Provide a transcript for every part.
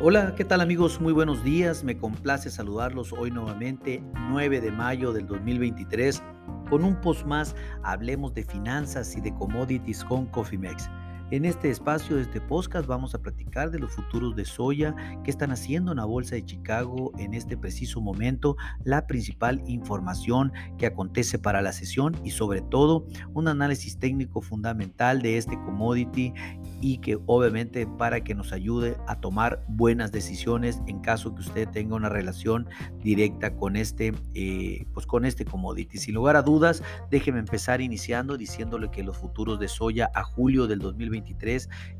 Hola, ¿qué tal amigos? Muy buenos días. Me complace saludarlos hoy nuevamente, 9 de mayo del 2023, con un post más. Hablemos de finanzas y de commodities con Cofimex. En este espacio de este podcast vamos a platicar de los futuros de soya que están haciendo en la Bolsa de Chicago en este preciso momento, la principal información que acontece para la sesión y sobre todo un análisis técnico fundamental de este commodity y que obviamente para que nos ayude a tomar buenas decisiones en caso que usted tenga una relación directa con este, eh, pues con este commodity. Sin lugar a dudas, déjeme empezar iniciando diciéndole que los futuros de soya a julio del 2020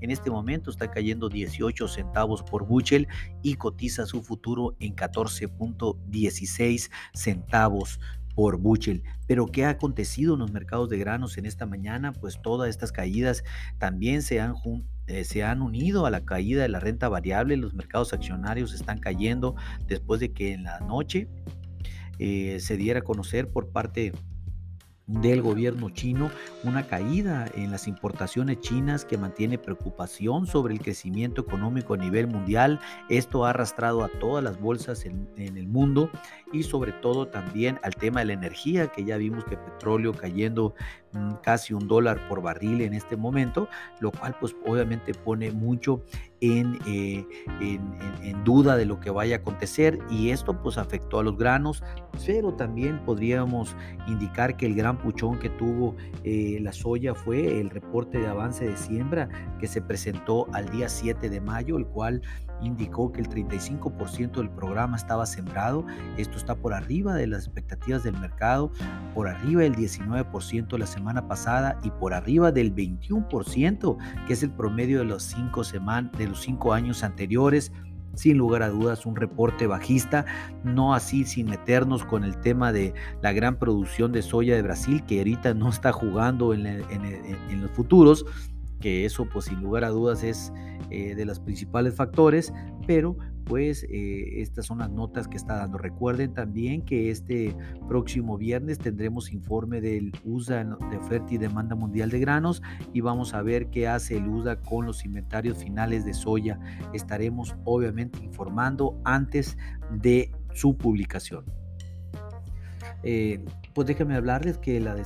en este momento está cayendo 18 centavos por buchel y cotiza su futuro en 14.16 centavos por buchel. Pero ¿qué ha acontecido en los mercados de granos en esta mañana? Pues todas estas caídas también se han eh, se han unido a la caída de la renta variable, los mercados accionarios están cayendo después de que en la noche eh, se diera a conocer por parte del gobierno chino, una caída en las importaciones chinas que mantiene preocupación sobre el crecimiento económico a nivel mundial. Esto ha arrastrado a todas las bolsas en, el mundo y sobre todo también al tema de la energía, que ya vimos que petróleo cayendo mm, casi un dólar por barril en este momento, lo cual pues obviamente pone mucho eh, en, duda de lo que vaya a acontecer y esto pues afectó a los granos, pero también podríamos indicar que el gran puchón que tuvo eh, la soya fue el reporte de avance de siembra que se presentó al día 7 de mayo, el cual indicó que el 35% del programa estaba sembrado. Esto está por arriba de las expectativas del mercado, por arriba del 19% la semana pasada y por arriba del 21%, que es el promedio de los cinco, de los cinco años anteriores sin lugar a dudas un reporte bajista, no así sin meternos con el tema de la gran producción de soya de Brasil, que ahorita no está jugando en los futuros, que eso pues sin lugar a dudas es eh, de los principales factores, pero pues eh, estas son las notas que está dando. Recuerden también que este próximo viernes tendremos informe del USA de oferta y demanda mundial de granos y vamos a ver qué hace el USA con los inventarios finales de soya. Estaremos obviamente informando antes de su publicación. Eh, pues déjenme hablarles que la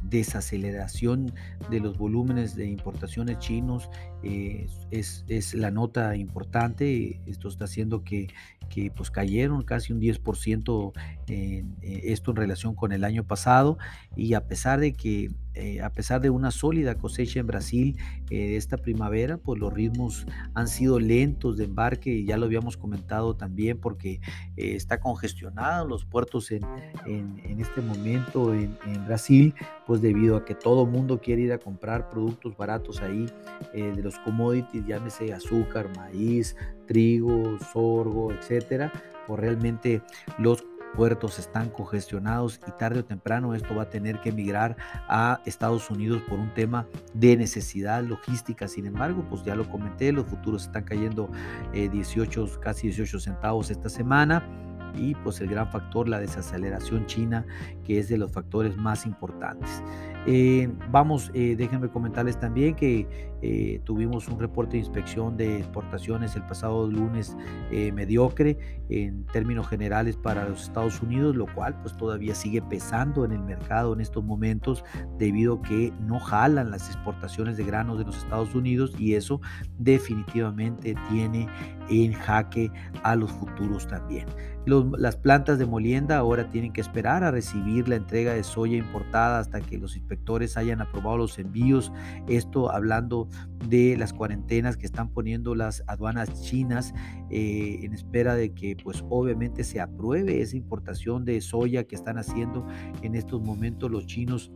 desaceleración de los volúmenes de importaciones chinos eh, es, es, la nota importante. Esto está haciendo que, que pues cayeron casi un 10% en, eh, esto en relación con el año pasado y a pesar de que eh, a pesar de una sólida cosecha en Brasil eh, esta primavera, pues los ritmos han sido lentos de embarque y ya lo habíamos comentado también porque está congestionado los puertos en, en, este momento en, Brasil, pues debido a que todo mundo quiere ir a comprar productos baratos ahí de los commodities, llámese azúcar, maíz, trigo, sorgo, etcétera, pues realmente los puertos están congestionados y tarde o temprano esto va a tener que emigrar a Estados Unidos por un tema de necesidad logística. Sin embargo, pues ya lo comenté, los futuros están cayendo 18, eh, casi 18 centavos esta semana y pues el gran factor, la desaceleración china, que es de los factores más importantes. Eh, vamos, eh, déjenme comentarles también que eh, tuvimos un reporte de inspección de exportaciones el pasado lunes mediocre en términos generales para los Estados Unidos, lo cual pues todavía sigue pesando en el mercado en estos momentos debido a que no jalan las exportaciones de granos de los Estados Unidos y eso definitivamente tiene en jaque a los futuros también. Las plantas de molienda ahora tienen que esperar a recibir la entrega de soya importada hasta que los inspectores hayan aprobado los envíos. Esto hablando de las cuarentenas que están poniendo las aduanas chinas eh, en espera de que pues obviamente se apruebe esa importación de soya que están haciendo en estos momentos los chinos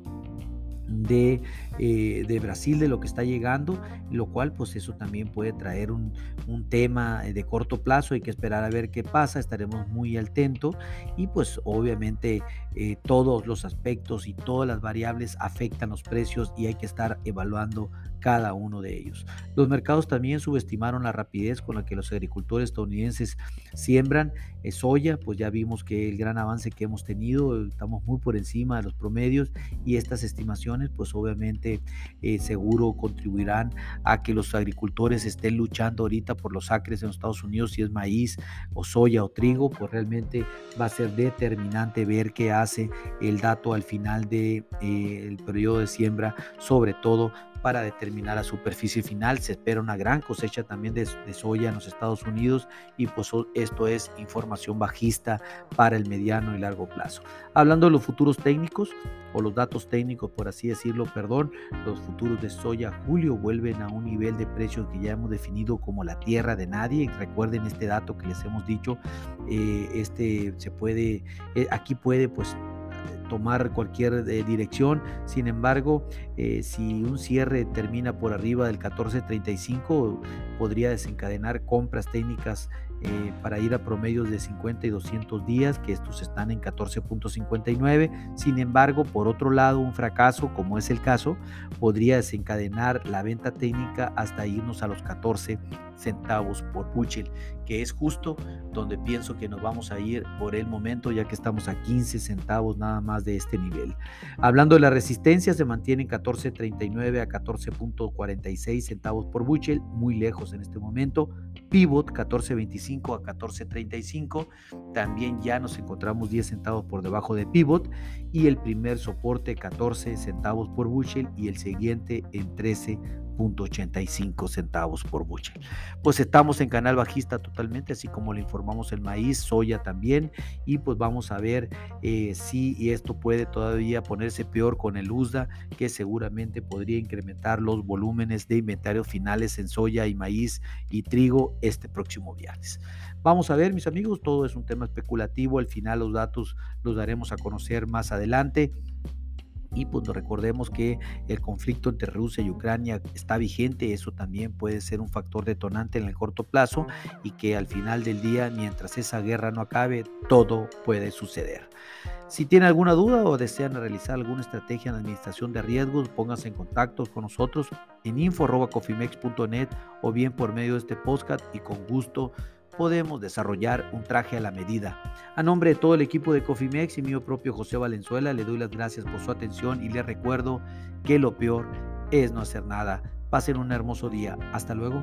de, eh, de, Brasil, de lo que está llegando, lo cual pues eso también puede traer un, un, tema de corto plazo, hay que esperar a ver qué pasa, estaremos muy atentos y pues obviamente eh, todos los aspectos y todas las variables afectan los precios y hay que estar evaluando cada uno de ellos. Los mercados también subestimaron la rapidez con la que los agricultores estadounidenses siembran eh, soya, pues ya vimos que el gran avance que hemos tenido, estamos muy por encima de los promedios y estas estimaciones pues obviamente eh, seguro contribuirán a que los agricultores estén luchando ahorita por los acres en los Estados Unidos, si es maíz o soya o trigo, pues realmente va a ser determinante ver qué hace el dato al final del de, eh, periodo de siembra, sobre todo para determinar la superficie final. Se espera una gran cosecha también de, soya en los Estados Unidos y pues esto es información bajista para el mediano y largo plazo. Hablando de los futuros técnicos o los datos técnicos, por así decirlo, perdón, los futuros de soya julio vuelven a un nivel de precios que ya hemos definido como la tierra de nadie. Recuerden este dato que les hemos dicho, eh, este se puede, eh, aquí puede pues tomar cualquier eh, dirección. Sin embargo, eh, si un cierre termina por arriba del 14.35, podría desencadenar compras técnicas eh, para ir a promedios de 50 y 200 días, que estos están en 14.59. Sin embargo, por otro lado, un fracaso, como es el caso, podría desencadenar la venta técnica hasta irnos a los 14 centavos por bushel, que es justo donde pienso que nos vamos a ir por el momento, ya que estamos a 15 centavos nada más de este nivel. Hablando de la resistencia, se mantiene en 14.39 a 14.46 centavos por bushel, muy lejos en este momento. Pivot 14.25 a 14.35, también ya nos encontramos 10 centavos por debajo de Pivot y el primer soporte 14 centavos por bushel y el siguiente en 13 85 centavos por bushel. Pues estamos en canal bajista totalmente, así como le informamos el maíz, soya también, y pues vamos a ver eh, si esto puede todavía ponerse peor con el USDA, que seguramente podría incrementar los volúmenes de inventario finales en soya y maíz y trigo este próximo viernes. Vamos a ver, mis amigos, todo es un tema especulativo, al final los datos los daremos a conocer más adelante. Y pues recordemos que el conflicto entre Rusia y Ucrania está vigente, eso también puede ser un factor detonante en el corto plazo y que al final del día, mientras esa guerra no acabe, todo puede suceder. Si tiene alguna duda o desean realizar alguna estrategia en administración de riesgos, pónganse en contacto con nosotros en info.cofimex.net o bien por medio de este podcast y con gusto podemos desarrollar un traje a la medida. A nombre de todo el equipo de Cofimex y mío propio José Valenzuela, le doy las gracias por su atención y le recuerdo que lo peor es no hacer nada. Pasen un hermoso día. Hasta luego.